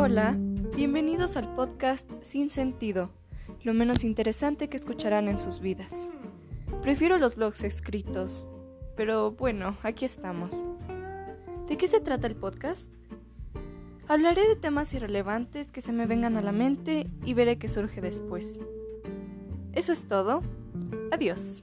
Hola, bienvenidos al podcast Sin Sentido, lo menos interesante que escucharán en sus vidas. Prefiero los blogs escritos, pero bueno, aquí estamos. ¿De qué se trata el podcast? Hablaré de temas irrelevantes que se me vengan a la mente y veré qué surge después. Eso es todo. Adiós.